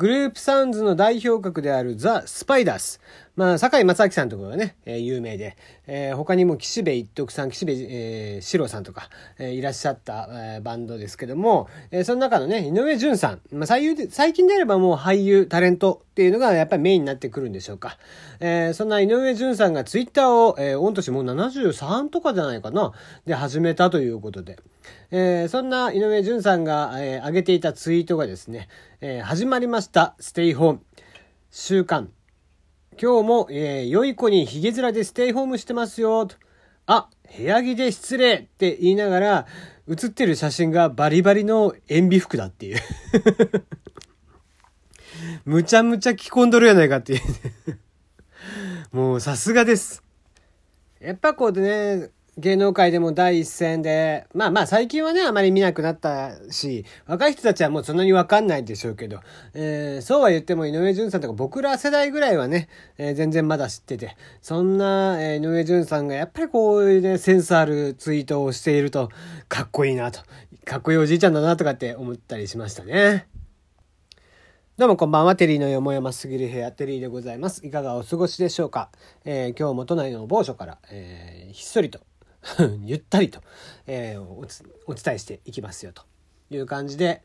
グループサウンズの代表格であるザ・スパイダース。まあ、坂井正明さんとかがね、えー、有名で、えー、他にも岸辺一徳さん、岸辺、えー、四郎さんとか、えー、いらっしゃった、えー、バンドですけども、えー、その中のね、井上淳さん、まあ、最優最近であればもう俳優、タレントっていうのがやっぱりメインになってくるんでしょうか。えー、そんな井上淳さんがツイッターを、えー、御年もう73とかじゃないかな、で始めたということで、えー、そんな井上淳さんが、えー、上げていたツイートがですね、えー、始まりました、ステイホーム、週刊、今日も、えー、良い子にヒゲ面でステイホームしてますよ、と。あ、部屋着で失礼って言いながら、写ってる写真がバリバリの塩ビ服だっていう むちゃむちゃ着込んどるやないかっていう もうさすがです。やっぱこうね、芸能界でも第一線で、まあまあ最近はね、あまり見なくなったし、若い人たちはもうそんなにわかんないでしょうけど、えー、そうは言っても井上淳さんとか僕ら世代ぐらいはね、えー、全然まだ知ってて、そんな、え、井上淳さんがやっぱりこういうね、センスあるツイートをしていると、かっこいいなと、かっこいいおじいちゃんだなとかって思ったりしましたね。どうもこんばんは。テリーのよもやますぎる部屋、テリーでございます。いかがお過ごしでしょうか、えー、今日も都内の某所から、えー、ひっそりと ゆったりと、えー、お伝えしていきますよという感じで、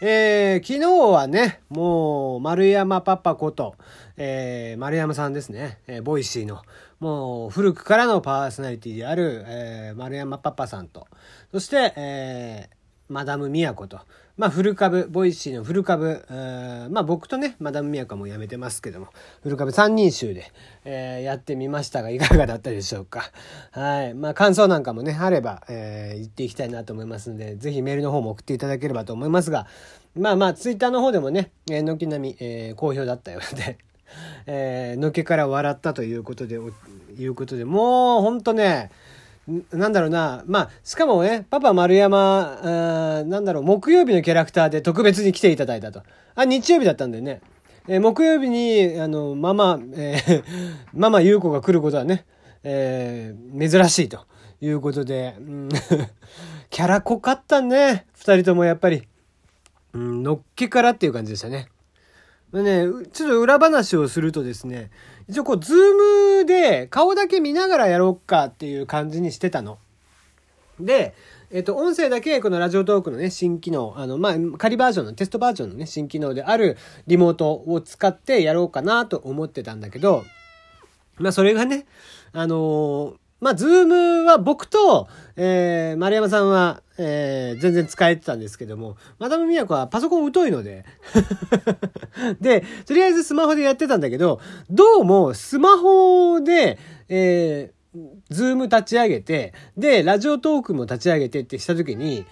えー、昨日はね、もう丸山パパこと、えー、丸山さんですね、えー、ボイシーの、もう古くからのパーソナリティである、えー、丸山パパさんと、そして、えー、マダム宮子と、まあ、古株、ボイシーの古株、まあ、僕とね、マダム宮子も辞めてますけども、古株三人衆で、えー、やってみましたが、いかがだったでしょうか。はい。まあ、感想なんかもね、あれば、えー、言っていきたいなと思いますので、ぜひメールの方も送っていただければと思いますが、まあまあ、ツイッターの方でもね、えー、軒並み、えー、好評だったようで、えー、のけから笑ったということで、いうことで、もう、ほんとね、なんだろうな。まあ、しかもね、パパ丸山、なんだろう、木曜日のキャラクターで特別に来ていただいたと。あ、日曜日だったんだよね。えー、木曜日に、あの、ママ、えー、ママ優子が来ることはね、えー、珍しいということで、うん、キャラ濃かったね。二人ともやっぱり。うん、のっけからっていう感じでしたね。ね、ちょっと裏話をするとですね、一応こう、ズームで顔だけ見ながらやろうかっていう感じにしてたの。で、えっと、音声だけこのラジオトークのね、新機能、あの、まあ、仮バージョンの、テストバージョンのね、新機能であるリモートを使ってやろうかなと思ってたんだけど、まあ、それがね、あのまあ、ズームは僕と、えー、丸山さんは、えー、全然使えてたんですけども、マダムミヤコはパソコン疎いので で、とりあえずスマホでやってたんだけど、どうもスマホで、えー、ズーム立ち上げて、で、ラジオトークも立ち上げてってした時に、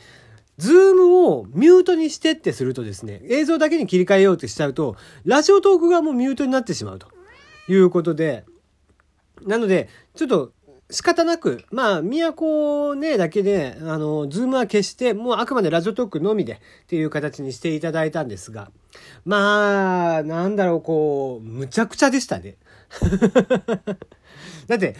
ズームをミュートにしてってするとですね、映像だけに切り替えようとしちゃうと、ラジオトーク側もうミュートになってしまうということで、なので、ちょっと仕方なく、まあ、ミヤコね、だけで、あの、ズームは消して、もうあくまでラジオトークのみでっていう形にしていただいたんですが、まあ、なんだろう、こう、むちゃくちゃでしたね。だって、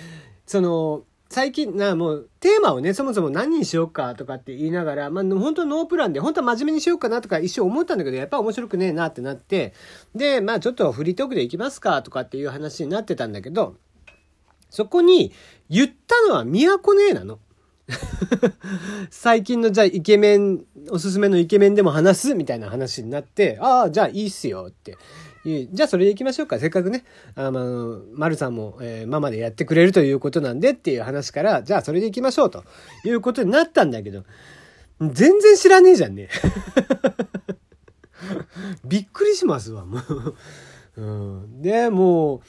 その、最近、な、もう、テーマをね、そもそも何にしようかとかって言いながら、まあ、本当ノープランで、本当は真面目にしようかなとか一瞬思ったんだけど、やっぱ面白くねえなってなって、で、まあ、ちょっとフリートークでいきますかとかっていう話になってたんだけど、そこに言ったのは都姉なの。最近のじゃあイケメン、おすすめのイケメンでも話すみたいな話になって、ああ、じゃあいいっすよってじゃあそれで行きましょうか。せっかくね、あの、丸さんも、えー、ママでやってくれるということなんでっていう話から、じゃあそれで行きましょうということになったんだけど、全然知らねえじゃんね。びっくりしますわ、もう。うん、で、もう、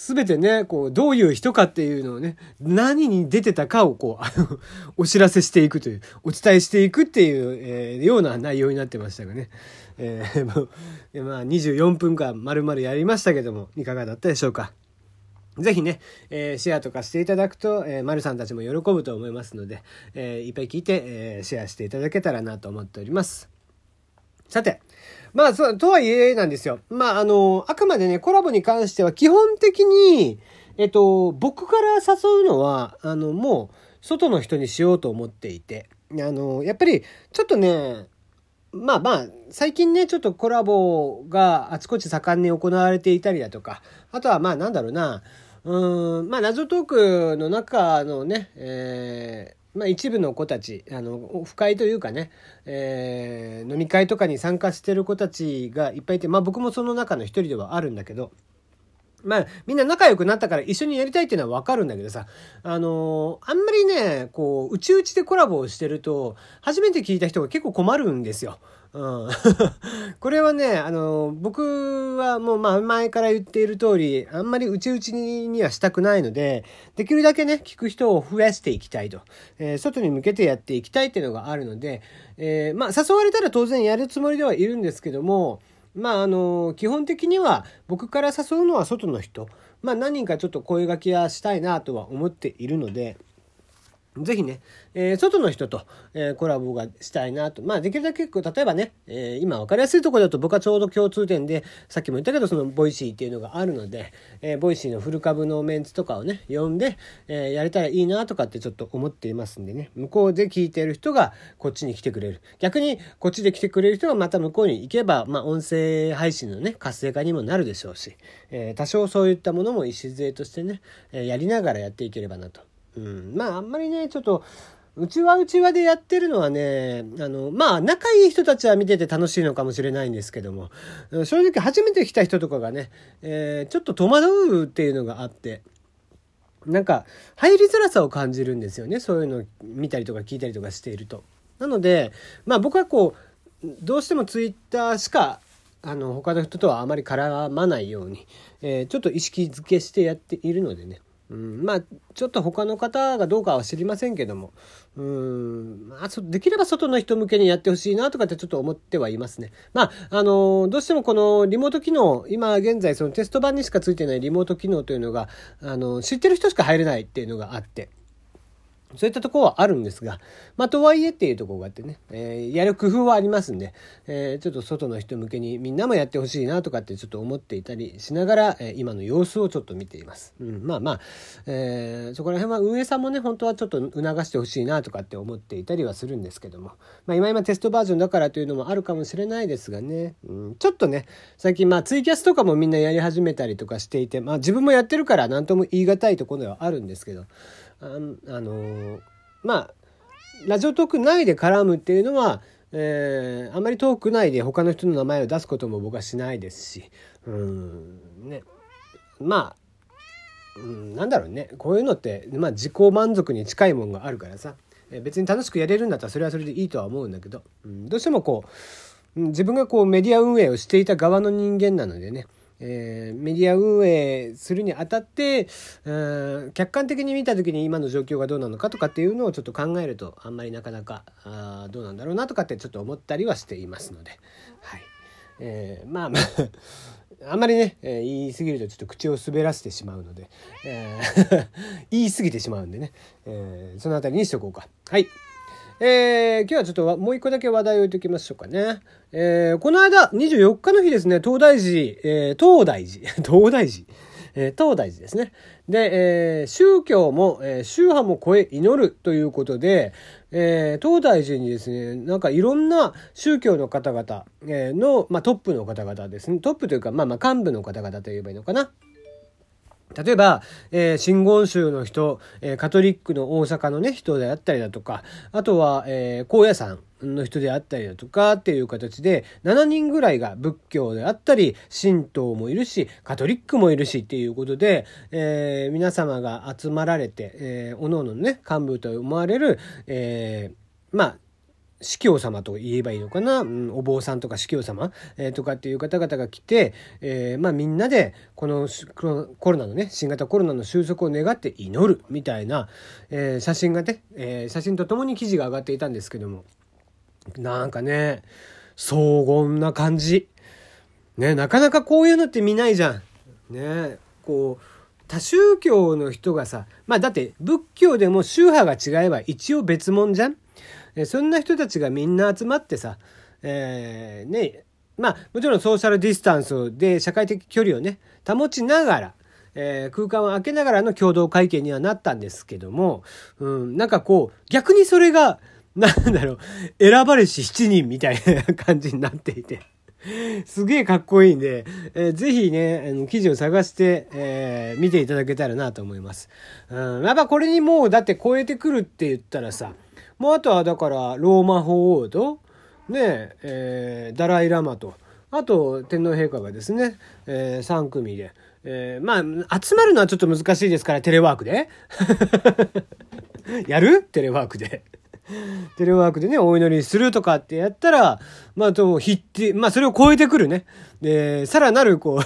すべてね、こう、どういう人かっていうのをね、何に出てたかをこう、あの、お知らせしていくという、お伝えしていくっていう、えー、ような内容になってましたがね。えー、もう、まあ、24分間丸々やりましたけども、いかがだったでしょうか。ぜひね、えー、シェアとかしていただくと、えー、丸さんたちも喜ぶと思いますので、えー、いっぱい聞いて、えー、シェアしていただけたらなと思っております。さて、まあ、そう、とはいえなんですよ。まあ、あの、あくまでね、コラボに関しては基本的に、えっと、僕から誘うのは、あの、もう、外の人にしようと思っていて、あの、やっぱり、ちょっとね、まあまあ、最近ね、ちょっとコラボがあちこち盛んに行われていたりだとか、あとはまあなんだろうな、うん、まあラジオトークの中のね、えーまあ、一部の子たち、あの、オフ会というかね、えー飲み会とかに参加してる子たちがいっぱいいて、まあ僕もその中の一人ではあるんだけど、まあ、みんな仲良くなったから一緒にやりたいっていうのはわかるんだけどさ、あのーあんまりね、こう、うちうちでコラボをしてると、初めて聞いた人が結構困るんですよ。うん。これはね、あのー僕はもうまあ前から言っている通り、あんまりうちうちにはしたくないので、できるだけね、聞く人を増やしていきたいと。えー外に向けてやっていきたいっていうのがあるので、えまあ誘われたら当然やるつもりではいるんですけども、まああの基本的には僕から誘うのは外の人、まあ何人かちょっと声がけはしたいなとは思っているので、ぜひね、えー外の人と、えーコラボがしたいなと。まあ、できるだけ、こう例えばね、えー今分かりやすいところだと僕はちょうど共通点で、さっきも言ったけど、そのボイシーっていうのがあるので、えボイシーの古株のメンツとかをね、呼んで、えやれたらいいなとかってちょっと思っていますんでね、向こうで聞いてる人がこっちに来てくれる。逆に、こっちで来てくれる人がまた向こうに行けば、まあ、音声配信のね、活性化にもなるでしょうし、え多少そういったものも礎としてね、えやりながらやっていければなと。うん、まああんまりねちょっとうちはうちはでやってるのはねあのまあ仲いい人たちは見てて楽しいのかもしれないんですけども正直初めて来た人とかがね、えーちょっと戸惑うっていうのがあって。なんか入りづらさを感じるんですよねそういうのを見たりとか聞いたりとかしていると。なのでまあ僕はこうどうしてもツイッターしかあの他の人とはあまり絡まないように、えーちょっと意識づけしてやっているのでね、うん、まあちょっと他の方がどうかは知りませんけども、うんまあ、できれば外の人向けにやってほしいなとかってちょっと思ってはいますね。まああのどうしてもこのリモート機能今現在そのテスト版にしかついてないリモート機能というのがあの知ってる人しか入れないっていうのがあって。そういったところはあるんですが、まあ、とはいえっていうところがあってね、えーやる工夫はありますんで、えーちょっと外の人向けにみんなもやってほしいなとかってちょっと思っていたりしながら、えー今の様子をちょっと見ています。うん、まあまあ、えーそこら辺は運営さんもね、本当はちょっと促してほしいなとかって思っていたりはするんですけども、まあ今今テストバージョンだからというのもあるかもしれないですがね、うん、ちょっとね、最近まあツイキャスとかもみんなやり始めたりとかしていて、まあ自分もやってるから何とも言い難いところではあるんですけど、ああのまあラジオトーク内で絡むっていうのは、えーあまりトーク内で他の人の名前を出すことも僕はしないですしうんね。まあ、うん、なんだろうね。こういうのって、まあ、自己満足に近いもんがあるからさ。え別に楽しくやれるんだったらそれはそれでいいとは思うんだけど、うん、どうしてもこう自分がこうメディア運営をしていた側の人間なのでねえーメディア運営するにあたって、うん客観的に見た時に今の状況がどうなのかとかっていうのをちょっと考えるとあんまりなかなかあどうなんだろうなとかってちょっと思ったりはしていますので、はいえーまあまあ あんまりね、えー言い過ぎるとちょっと口を滑らせてしまうので、えー 言い過ぎてしまうんでね、えーそのあたりにしとこうか。はい。えー今日はちょっともう一個だけ話題を置いておきましょうかね。えーこの間、24日の日ですね、東大寺、えー東大寺、東大寺、え東大寺ですね。で、え宗教も、え宗派も超え祈るということで、え東大寺にですね、なんかいろんな宗教の方々、えの、まあ、トップの方々ですね。トップというか、まあまあ幹部の方々と言えばいいのかな。例えば、えー、真言宗の人、えーカトリックの大阪のね、人であったりだとか、あとは、えー高野山の人であったりだとかっていう形で、7人ぐらいが仏教であったり、神道もいるし、カトリックもいるしっていうことで、えー皆様が集まられて、えー、各々のね、幹部と思われる、えーまあ、司教様と言えばいいのかな、うん、お坊さんとか司教様、えーとかっていう方々が来て、えーまあみんなでこのコロナのね新型コロナの収束を願って祈るみたいな、えー写真がね、え写真とともに記事が上がっていたんですけどもなんかね荘厳な感じ。ねなかなかこういうのって見ないじゃん。ねこう多宗教の人がさまあだって仏教でも宗派が違えば一応別物じゃん。えそんな人たちがみんな集まってさ、えーね、まあもちろんソーシャルディスタンスで社会的距離をね、保ちながら、えー空間を空けながらの共同会見にはなったんですけども、うん、なんかこう、逆にそれが、なんだろう、選ばれし7人みたいな感じになっていて。すげえかっこいいんで、えー、ぜひね、あの、記事を探して、えー、見ていただけたらなと思います。うん、やっぱこれにもう、だって超えてくるって言ったらさ、もうあとはだから、ローマ法王と、ね、えー、ダライラマと、あと、天皇陛下がですね、えー、3組で、えー、まあ、集まるのはちょっと難しいですから、テレワークで。やる？テレワークで。テレワークでね、お祈りするとかってやったら、まあ、と、必定、まあ、それを超えてくるね。で、さらなる、こう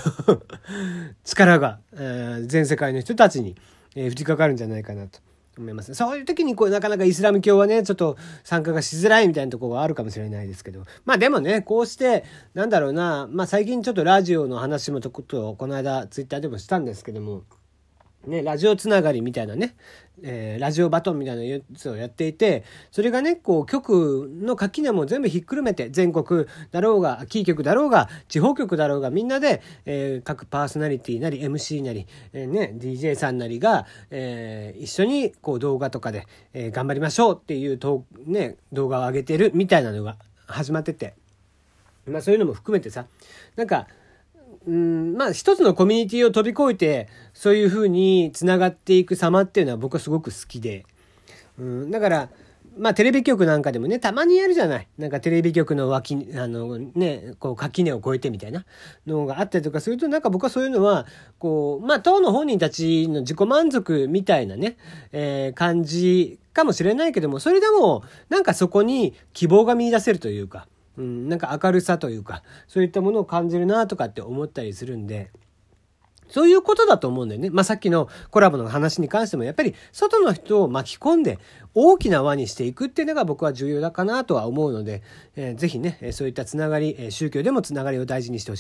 力が、えー、全世界の人たちに、えー、降りかかるんじゃないかなと。思います。そういう時にこうなかなかイスラム教はね、ちょっと参加がしづらいみたいなところがあるかもしれないですけど。まあでもね、こうして、なんだろうな、まあ最近ちょっとラジオの話もとこと、この間ツイッターでもしたんですけども、ね、ラジオつながりみたいなね、えー、ラジオバトンみたいなやつをやっていて、それがね、こう、局の垣根も全部ひっくるめて、全国だろうが、キー局だろうが、地方局だろうが、みんなで、えー、各パーソナリティなり、MC なり、えー、ね、DJ さんなりが、え、一緒に、こう、動画とかで、え、頑張りましょうっていうと、ね、動画を上げてるみたいなのが始まってて、まあそういうのも含めてさ、なんか、うん、まあ一つのコミュニティを飛び越えて、そういうふうに繋がっていく様っていうのは僕はすごく好きで。うん、だから、まあテレビ局なんかでもね、たまにやるじゃない。なんかテレビ局の脇、あのね、こう垣根を越えてみたいなのがあったりとかすると、なんか僕はそういうのは、こう、まあ当の本人たちの自己満足みたいなね、えー、感じかもしれないけども、それでも、なんかそこに希望が見出せるというか、うん、なんか明るさというか、そういったものを感じるなとかって思ったりするんで、そういうことだと思うんだよね。まあ、さっきのコラボの話に関しても、やっぱり外の人を巻き込んで大きな輪にしていくっていうのが僕は重要だかなとは思うので、えー、ぜひね、そういったつながり、宗教でもつながりを大事にしてほしい。